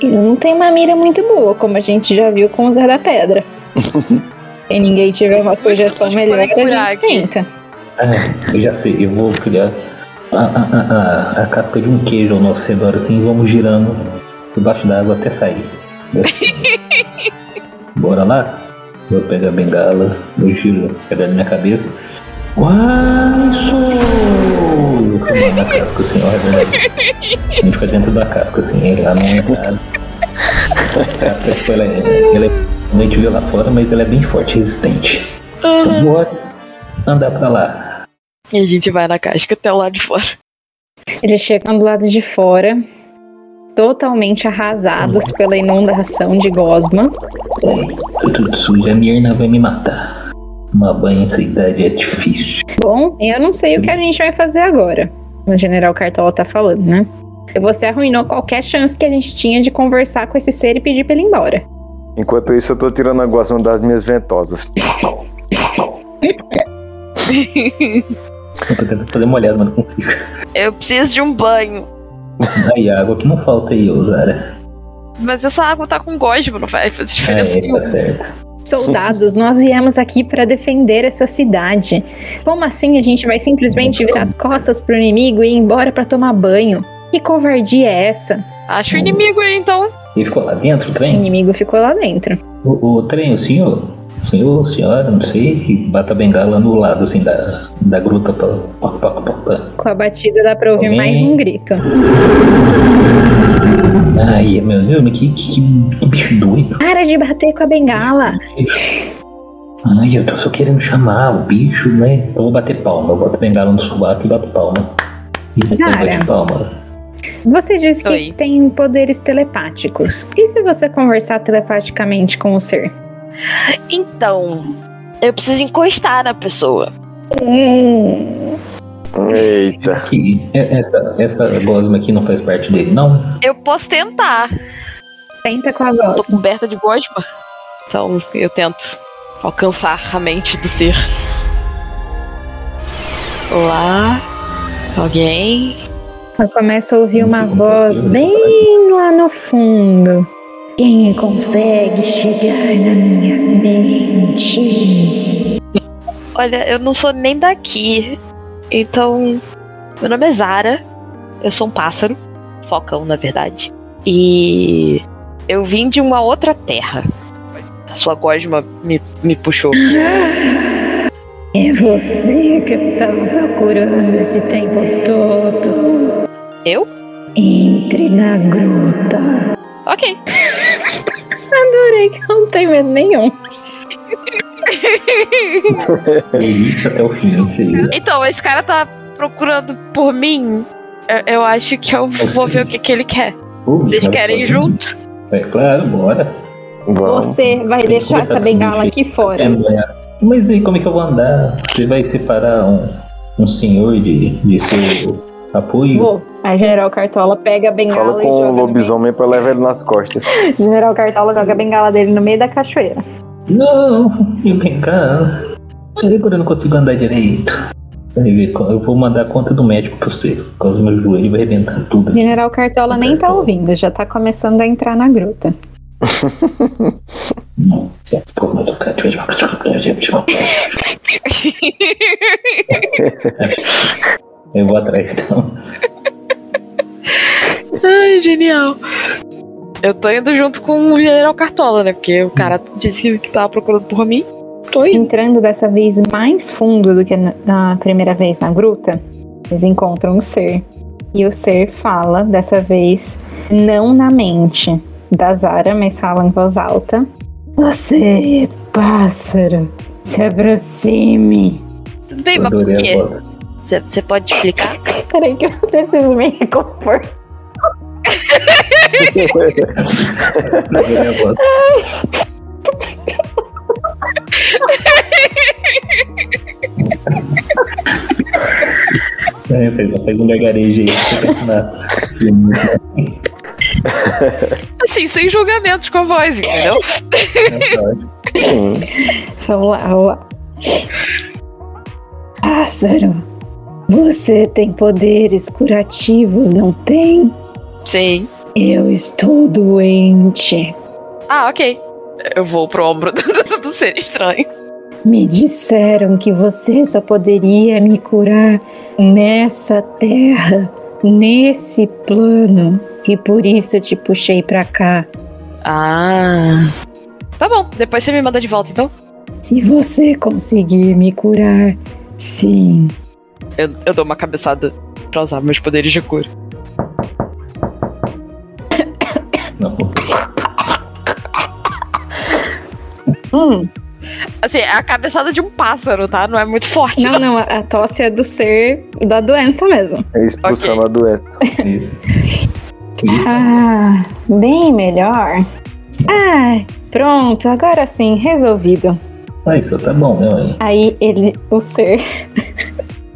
S3: Ele não tem uma mira muito boa, como a gente já viu com o Zé da Pedra. Se ninguém tiver uma sugestão melhor,
S1: podem
S3: a gente
S1: aqui.
S3: tenta.
S2: Ah, eu já sei, eu vou criar a, a, a, a, a casca de um queijo ao nosso redor assim e vamos girando debaixo d'água até sair. Bora lá? Eu pego a bengala, eu giro, pego na minha cabeça. Uai, sou! Eu fui na casca assim, ó, redondinho. A gente fica dentro da casca assim, ela não é nada. A casca, tipo, ela é, ela é. A gente viu lá fora, mas ela é bem forte, resistente. Então, bora andar pra lá.
S1: E a gente vai na casca até o lado de fora.
S3: Eles chegam do lado de fora, totalmente arrasados pela inundação de Gosma.
S2: Tudo sujo, a Mirna vai me matar. Uma banha nessa idade é difícil.
S3: Bom, eu não sei o que a gente vai fazer agora. O General Cartola tá falando, né? Você arruinou qualquer chance que a gente tinha de conversar com esse ser e pedir pra ele ir embora.
S4: Enquanto isso, eu tô tirando a gosma das minhas ventosas.
S2: Eu tô tentando fazer uma olhada, mas não consigo.
S1: Eu preciso de um banho.
S2: Aí, água que não falta aí, ô Zara.
S1: Mas essa água tá com gosma, não faz faz
S2: Ah,
S1: diferença
S2: é,
S1: nenhuma.
S2: tá certo.
S3: Soldados, nós viemos aqui para defender essa cidade. Como assim a gente vai simplesmente virar as costas pro inimigo e ir embora para tomar banho? Que covardia é essa?
S1: Acha o inimigo aí, então.
S2: Ele ficou lá dentro, o
S3: O
S2: trem?
S3: inimigo ficou lá dentro.
S2: O, o trem, o senhor? Senhor, senhora, não sei, que bata a bengala no lado, assim, da, da gruta pra... pá, pá, pá.
S3: Com a batida dá pra ouvir
S2: Alguém?
S3: mais um grito.
S2: Ai, meu Deus, mas que, que, que bicho doido.
S3: Para de bater com a bengala!
S2: Ai, eu tô só querendo chamar o bicho, né? Eu vou bater palma, eu boto a bengala no sovaco e bato palma. Isso,
S3: Zara.
S2: bate palma.
S3: Você disse que
S1: Oi.
S3: tem poderes telepáticos. E se você conversar telepaticamente com o ser?
S1: Então, eu preciso encostar na pessoa.
S3: Hum,
S4: Eita.
S2: Essa, essa gosma aqui não faz parte dele, não?
S1: Eu posso tentar.
S3: tenta com a
S1: Tô
S3: voz.
S1: coberta de gosma. Então, eu tento alcançar a mente do ser. Olá? Alguém?
S3: Eu começo a ouvir uma voz bem lá no fundo. Quem consegue chegar na minha mente?
S1: Olha, eu não sou nem daqui. Então, meu nome é Zara. Eu sou um pássaro. Focão, na verdade. E eu vim de uma outra terra. A sua gosma me, me puxou.
S3: É você que eu estava procurando esse tempo todo.
S1: Eu?
S3: Entre na gruta.
S1: Ok.
S3: Adorei que não tem medo nenhum.
S2: Isso até o fim.
S1: Então, esse cara tá procurando por mim. Eu, eu acho que eu vou ver o que, que ele quer.
S2: Pô,
S1: Vocês querem ir junto?
S2: É claro, bora.
S3: Você vai
S2: Tem
S3: deixar essa bengala
S2: aqui.
S3: fora.
S2: É, mas- aí como é que eu vou andar? Você vai separar um, um senhor de, de seu apoio?
S3: Vou. A General Cartola pega a bengala
S4: Fala
S3: e
S4: com
S3: joga.
S4: o lobisomem pra levar ele nas costas.
S3: General Cartola joga a bengala dele no meio da cachoeira.
S2: Não, eu cá. Peraí, agora eu não consigo andar direito. Eu vou mandar a conta do médico pra você. Por causa do meu joelho vai arrebentar tudo.
S3: General Cartola nem tá ouvindo, já tá começando a entrar na gruta.
S2: Eu vou atrás então.
S1: Ai, genial. Eu tô indo junto com o General Cartola, né? Porque o cara disse que tava procurando por mim. Tô indo.
S3: Entrando dessa vez mais fundo do que na- primeira vez na gruta, eles encontram o ser. E o ser fala, dessa vez, não na mente da Zara, mas fala em voz alta. Você, pássaro, se aproxime.
S1: Tudo bem, mas por quê? Você- pode explicar?
S3: Peraí que eu preciso me recompor.
S2: É, pega, um gargarejo aí.
S1: Assim, sem julgamentos com a voz, entendeu?
S4: Hum,
S3: Vamos lá, vamos lá. Pássaro, você tem poderes curativos, não tem?
S1: Sim.
S3: Eu estou doente.
S1: Ah, ok. Eu vou pro ombro do, do ser estranho.
S3: Me disseram que você só poderia me curar nessa terra, nesse plano, e por isso eu te puxei pra cá.
S1: Ah. Tá bom, depois você me manda de volta, então.
S3: Se você conseguir me curar, sim.
S1: Eu, eu dou uma cabeçada pra usar meus poderes de cura.
S2: Não,
S3: Hum,
S1: Assim, é a cabeçada de um pássaro, tá? Não é muito forte.
S3: não, não, a a tosse é do ser da doença mesmo.
S4: é expulsando
S1: Ok.
S4: a doença.
S3: Ah, bem melhor. Ah, pronto, agora sim, resolvido.
S2: Ah, isso tá bom, né, mãe?
S3: Aí ele, o ser.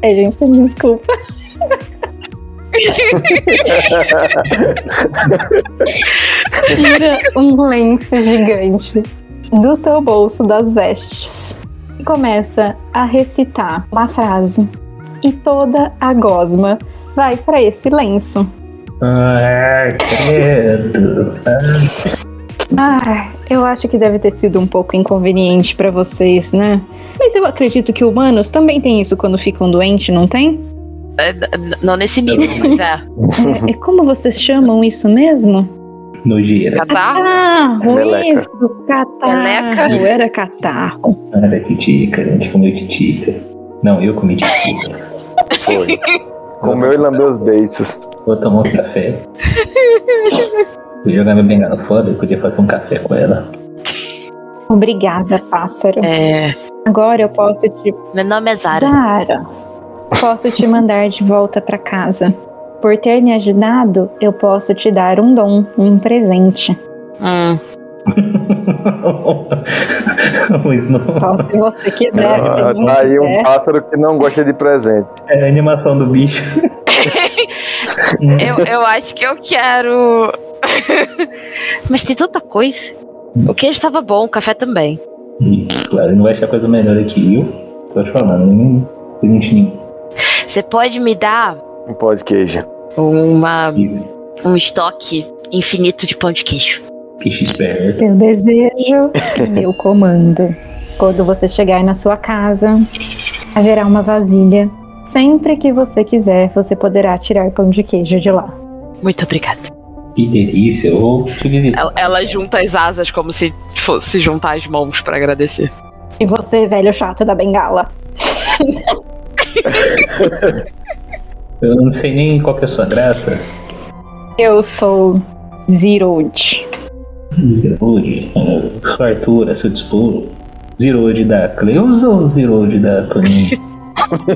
S3: Ai, gente, desculpa. Tira um lenço gigante do seu bolso das vestes e começa a recitar uma frase. E toda a gosma vai para esse lenço.
S2: Ah, credo.
S3: Ah, eu acho que deve ter sido um pouco inconveniente pra vocês, né? Mas eu acredito que humanos também têm isso quando ficam doentes, não tem?
S1: É, não nesse nível, mas é.
S3: É, é como vocês chamam isso mesmo?
S2: Nojeira.
S1: Catarro?
S3: Ah,
S4: Meleca.
S3: isso, catarro.
S1: Meleca.
S3: Era catarro.
S2: Ah, era titica, a gente comeu titica. Não, eu comi titica.
S4: Foi. Comeu e lambeu os beiços.
S2: Vou tomar um café. Vou jogar minha bengala fora, eu podia fazer um café com ela.
S3: Obrigada, pássaro.
S1: É.
S3: Agora eu posso te.
S1: Meu nome é Zara.
S3: Zara, posso te mandar de volta pra casa. Por ter me ajudado, eu posso te dar um dom, um presente.
S1: Hum.
S3: Só se você quiser. se
S4: Ah,
S3: não
S4: tá aí um
S3: quiser.
S4: pássaro que não gosta de presente.
S2: É a animação do bicho.
S1: Eu, eu acho que eu quero. Mas tem tanta coisa. O queijo estava bom, o café também.
S2: Ih, Claro, não vai achar coisa melhor aqui, viu? Tô te falando, nem nenhum.
S1: Você pode me dar
S4: Um pó de queijo.
S1: uma, um estoque infinito de pão de queijo?
S2: Bicho esperto.
S3: Seu desejo meu comando. Quando você chegar na sua casa, haverá uma vasilha. Sempre que você quiser, você poderá tirar pão de queijo de lá.
S1: Muito obrigada.
S2: Que delícia, eu vou te visitar.
S1: Ela, ela junta as asas como se fosse juntar as mãos pra agradecer.
S3: E você, velho chato da bengala?
S2: Eu não sei nem qual que é a sua graça.
S3: Eu sou Zirode.
S2: Zirode, sua Arthur, a seu dispor. Zirode da Cleusa ou Zirode da Toninho?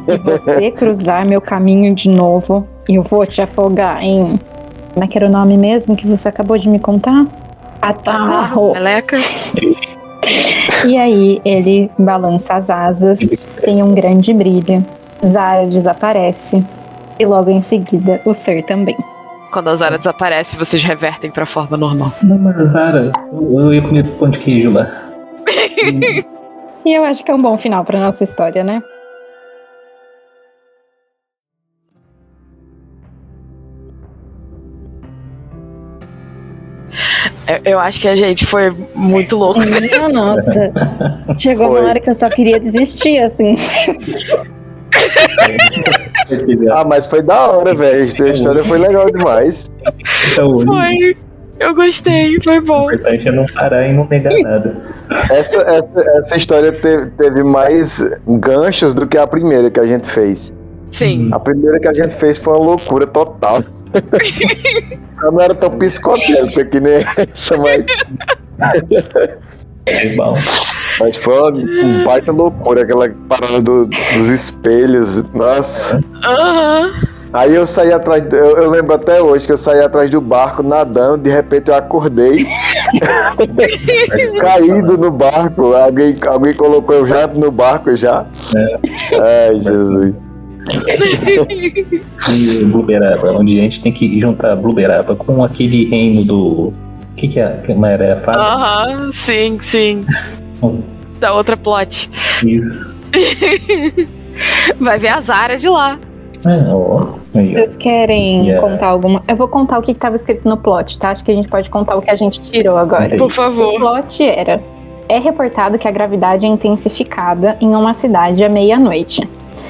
S3: Se você cruzar meu caminho de novo, eu vou te afogar em. Como é que era o nome mesmo que você acabou de me contar? Atarro.
S1: Meleca.
S3: E aí ele balança as asas, tem um grande brilho. Zara desaparece. E logo em seguida o ser também.
S1: Quando a Zara desaparece, vocês revertem pra forma normal.
S2: Não, mas Zara, eu, eu ia comer pão de queijo lá.
S3: E eu acho que é um bom final pra nossa história, né?
S1: Eu, eu acho que a gente foi muito louco.
S3: Minha nossa. Chegou
S4: Foi.
S3: uma hora que eu só queria desistir, assim.
S4: Ah, mas foi da hora, velho. A história foi legal demais.
S2: Então,
S1: Foi. Eu gostei, foi
S2: o
S1: bom.
S2: importante é não parar e não negar nada.
S4: Essa, essa, essa história teve, teve mais ganchos do que a primeira que a gente fez.
S1: Sim.
S4: A primeira que a gente fez foi uma loucura total. Só não era tão psicotélica que nem essa, mas,
S2: É bom.
S4: mas foi uma um baita loucura, aquela parada do- dos espelhos. Nossa.
S1: Aham.
S4: Aí eu saí atrás, eu, eu lembro até hoje que eu saí atrás do barco nadando, de repente eu acordei, caído no barco, alguém, alguém colocou eu já no barco já. Ai, Jesus.
S2: E Bluberaba, onde a gente tem que juntar Bluberaba com aquele reino do. O que, que é? Que não era a fada?
S1: Aham, sim, sim. Da outra plot.
S2: Isso.
S1: Vai ver as áreas de lá.
S2: Ó. Aí, ó.
S3: Vocês querem
S2: Yeah.
S3: contar alguma? Eu vou contar o que estava escrito no plot, tá? Acho que a gente pode contar o que a gente tirou agora.
S1: Por
S3: O
S1: favor.
S3: plot era: é reportado que a gravidade é intensificada em uma cidade à meia-noite.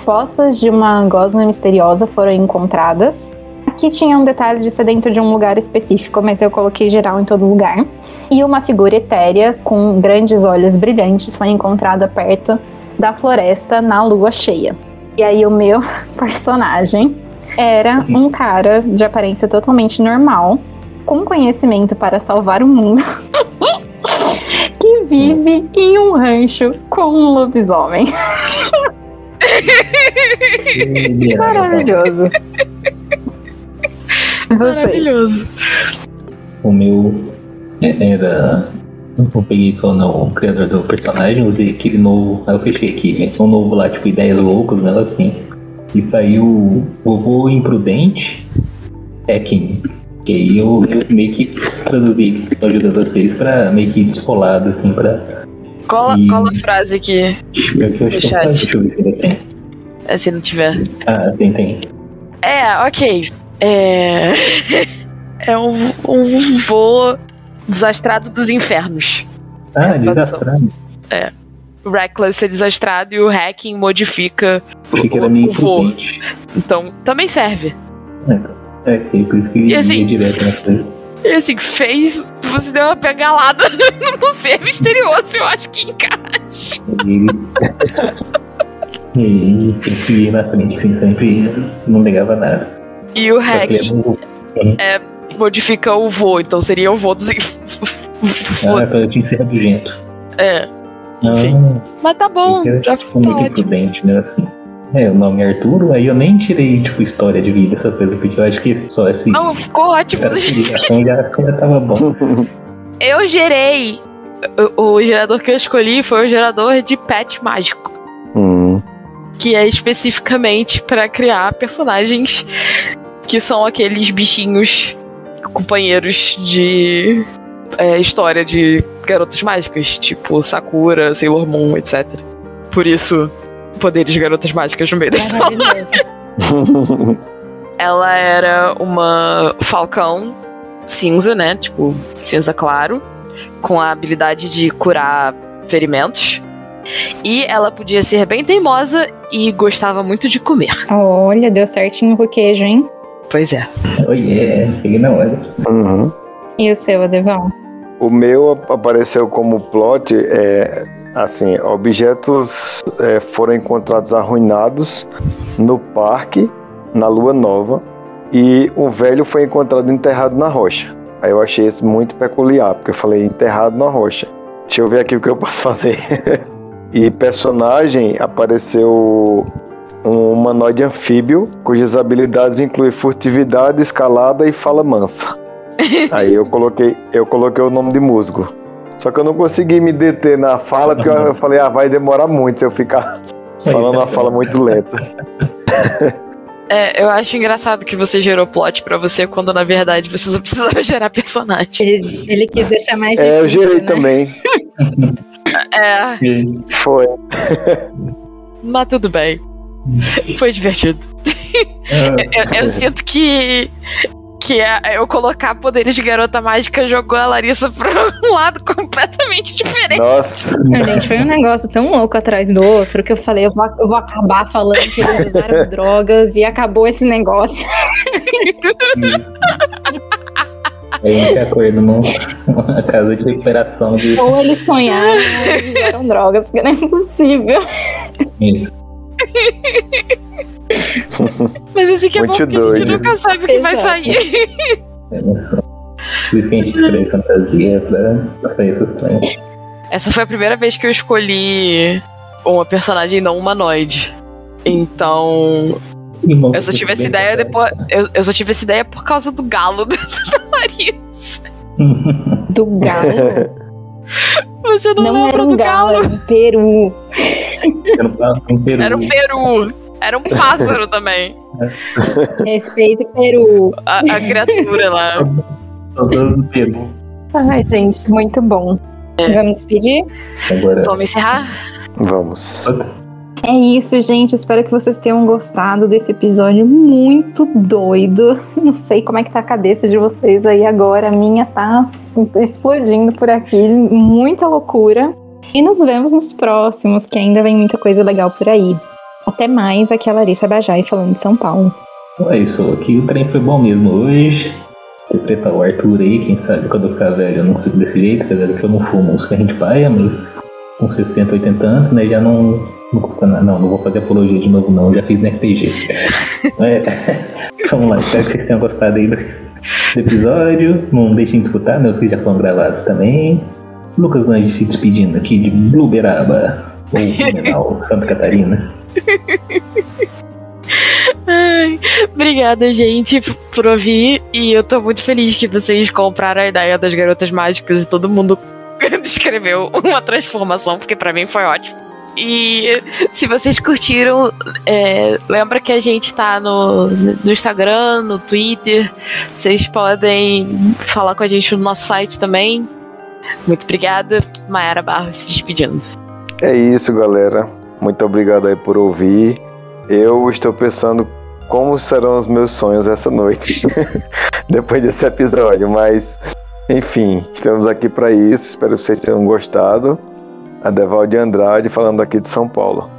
S3: Poças de uma gosma misteriosa foram encontradas. Aqui tinha um detalhe de ser dentro de um lugar específico, mas eu coloquei geral em todo lugar. E uma figura etérea com grandes olhos brilhantes foi encontrada perto da floresta na lua cheia. E aí o meu personagem era um cara de aparência totalmente normal, com conhecimento para salvar o mundo, que vive em um rancho com um lobisomem. Maravilhoso.
S1: Maravilhoso.
S2: O meu é- era. Eu peguei só no criador do personagem, usei aquele novo. Aí eu fechei aqui, meti um novo lá, tipo, ideias loucas, né? Assim. E saiu Vovô Imprudente Hacking. Que aí eu, eu meio que traduzi com a ajuda de vocês pra meio que descolado, assim, pra.
S1: Cola,
S2: E-
S1: cola a frase aqui,
S2: que
S1: chat.
S2: deixa eu ver
S1: é, se não tiver.
S2: Ah, tem, tem.
S1: É, ok. É. É um, um voo desastrado dos infernos.
S2: Ah,
S1: É,
S2: desastrado.
S1: O Reckless é desastrado e o Hacking modifica
S2: Achei que era
S1: o,
S2: meio
S1: o voo. Então, também serve.
S2: É, por isso que
S1: E assim-
S2: ia direto na coisa.
S1: E assim, fez. Você deu uma pegalada no ser misterioso, eu acho que encaixa.
S2: E ele sempre ia na frente, sempre não negava nada.
S1: E o
S2: que ele
S1: Hacking
S2: é
S1: modifica o voo, então seria o voo dos.
S2: Ah, eu tinha encerrado gente.
S1: É, enfim.
S2: Ah,
S1: Mas tá bom, já
S2: sou
S1: tá
S2: muito
S1: ótimo.
S2: imprudente, né? Assim. É, o nome é Arturo, aí eu nem tirei, tipo, história de vida, essa coisa, porque eu acho que só esse.
S1: Não, ficou ótimo.
S2: Então já, já tava bom.
S1: Eu gerei. O, o gerador que eu escolhi foi o gerador de pet mágico.
S4: Hum.
S1: Que é especificamente pra criar personagens que são aqueles bichinhos companheiros de é, história de garotas mágicas, tipo Sakura, Sailor Moon, etc. Por isso, poderes de garotas mágicas no meio da história. Ela era uma falcão cinza, né? Tipo, cinza claro, com a habilidade de curar ferimentos. E ela podia ser bem teimosa e gostava muito de comer.
S3: Olha, deu certinho o queijo, hein?
S1: Pois é.
S2: Oi, é, cheguei na hora.
S4: Uhum.
S3: E o seu, Adevão?
S4: O meu ap- apareceu como plot, é, assim, objetos é, foram encontrados arruinados no parque, na lua nova, e o velho foi encontrado enterrado na rocha. Aí eu achei isso muito peculiar, porque eu falei enterrado na rocha. Deixa eu ver aqui o que eu posso fazer. e personagem apareceu um humanoide anfíbio, cujas habilidades incluem furtividade, escalada e fala mansa. Aí eu coloquei, eu coloquei o nome de musgo. Só que eu não consegui me deter na fala, porque eu, eu falei, ah, vai demorar muito se eu ficar falando uma fala muito lenta.
S1: É, eu acho engraçado que você gerou plot pra você quando na verdade você só precisava gerar personagem.
S3: Ele, ele quis deixar mais
S4: É, eu gerei
S3: né?
S4: também.
S1: É,
S4: Foi.
S1: mas tudo bem. Foi divertido.
S2: ah,
S1: Eu, eu sinto que que é eu colocar poderes de garota mágica jogou a Larissa pra um lado completamente diferente.
S4: Nossa.
S3: Não, gente, foi um negócio tão louco atrás do outro que eu falei, eu vou, eu vou acabar falando que eles usaram drogas e acabou esse negócio.
S2: Aí a gente acorda num- numa casa de recuperação de.
S3: Ou eles sonharam ou eles usaram drogas, porque não é possível.
S2: Isso.
S1: Mas esse que é
S4: Muito
S1: bom, porque a gente
S4: doido.
S1: nunca sabe o que vai sair.
S2: É fantasia pra, pra sair.
S1: Essa foi a primeira vez que eu escolhi uma personagem não humanoide. Então,
S2: Irmão,
S1: eu só tive essa ideia depois. Eu, eu só tive essa ideia por causa do galo da Larissa.
S3: Do galo.
S1: Você não,
S3: Não
S1: lembra
S3: era um
S1: do
S3: galo,
S1: galo?
S3: um peru.
S2: Era um peru.
S1: Era um peru. Era um pássaro também.
S3: Respeito peru.
S1: A, a criatura lá.
S2: Peru.
S3: Ai, gente, muito bom. Vamos despedir?
S2: Agora.
S1: Vamos encerrar?
S4: Vamos.
S3: É isso, gente. Espero que vocês tenham gostado desse episódio muito doido. Não sei como é que tá a cabeça de vocês aí agora. A minha tá explodindo por aqui. Muita loucura. E nos vemos nos próximos, que ainda vem muita coisa legal por aí. Até mais, aqui é a Larissa Bajai falando de São Paulo.
S2: É isso, aqui o trem foi bom mesmo hoje. Interpretar o Arthur aí, quem sabe quando eu ficar velho eu não fico desse jeito, quer dizer que eu não fumo uns carrinhos de paia, mas com 60, 80 anos, né, já não, não custa nada. Não, não vou fazer apologia de novo não, já fiz no RPG. é, vamos lá, espero que vocês tenham gostado aí do, do episódio. Não deixem de escutar, meus que já foram gravados também. Lucas Lange se despedindo aqui de Bluberaba, ou Santa Catarina.
S1: Ai, obrigada, gente, por ouvir. E eu tô muito feliz que vocês compraram a ideia das garotas mágicas e todo mundo descreveu uma transformação, porque pra mim foi ótimo. E se vocês curtiram, é, lembra que a gente tá no, no Instagram, no Twitter. Vocês podem falar com a gente no nosso site também. Muito obrigada. Mayara Barros se despedindo.
S4: É isso, galera. Muito obrigado aí por ouvir. Eu estou pensando como serão os meus sonhos essa noite, depois desse episódio, mas enfim, estamos aqui para isso. Espero que vocês tenham gostado. A Devalde Andrade falando aqui de São Paulo.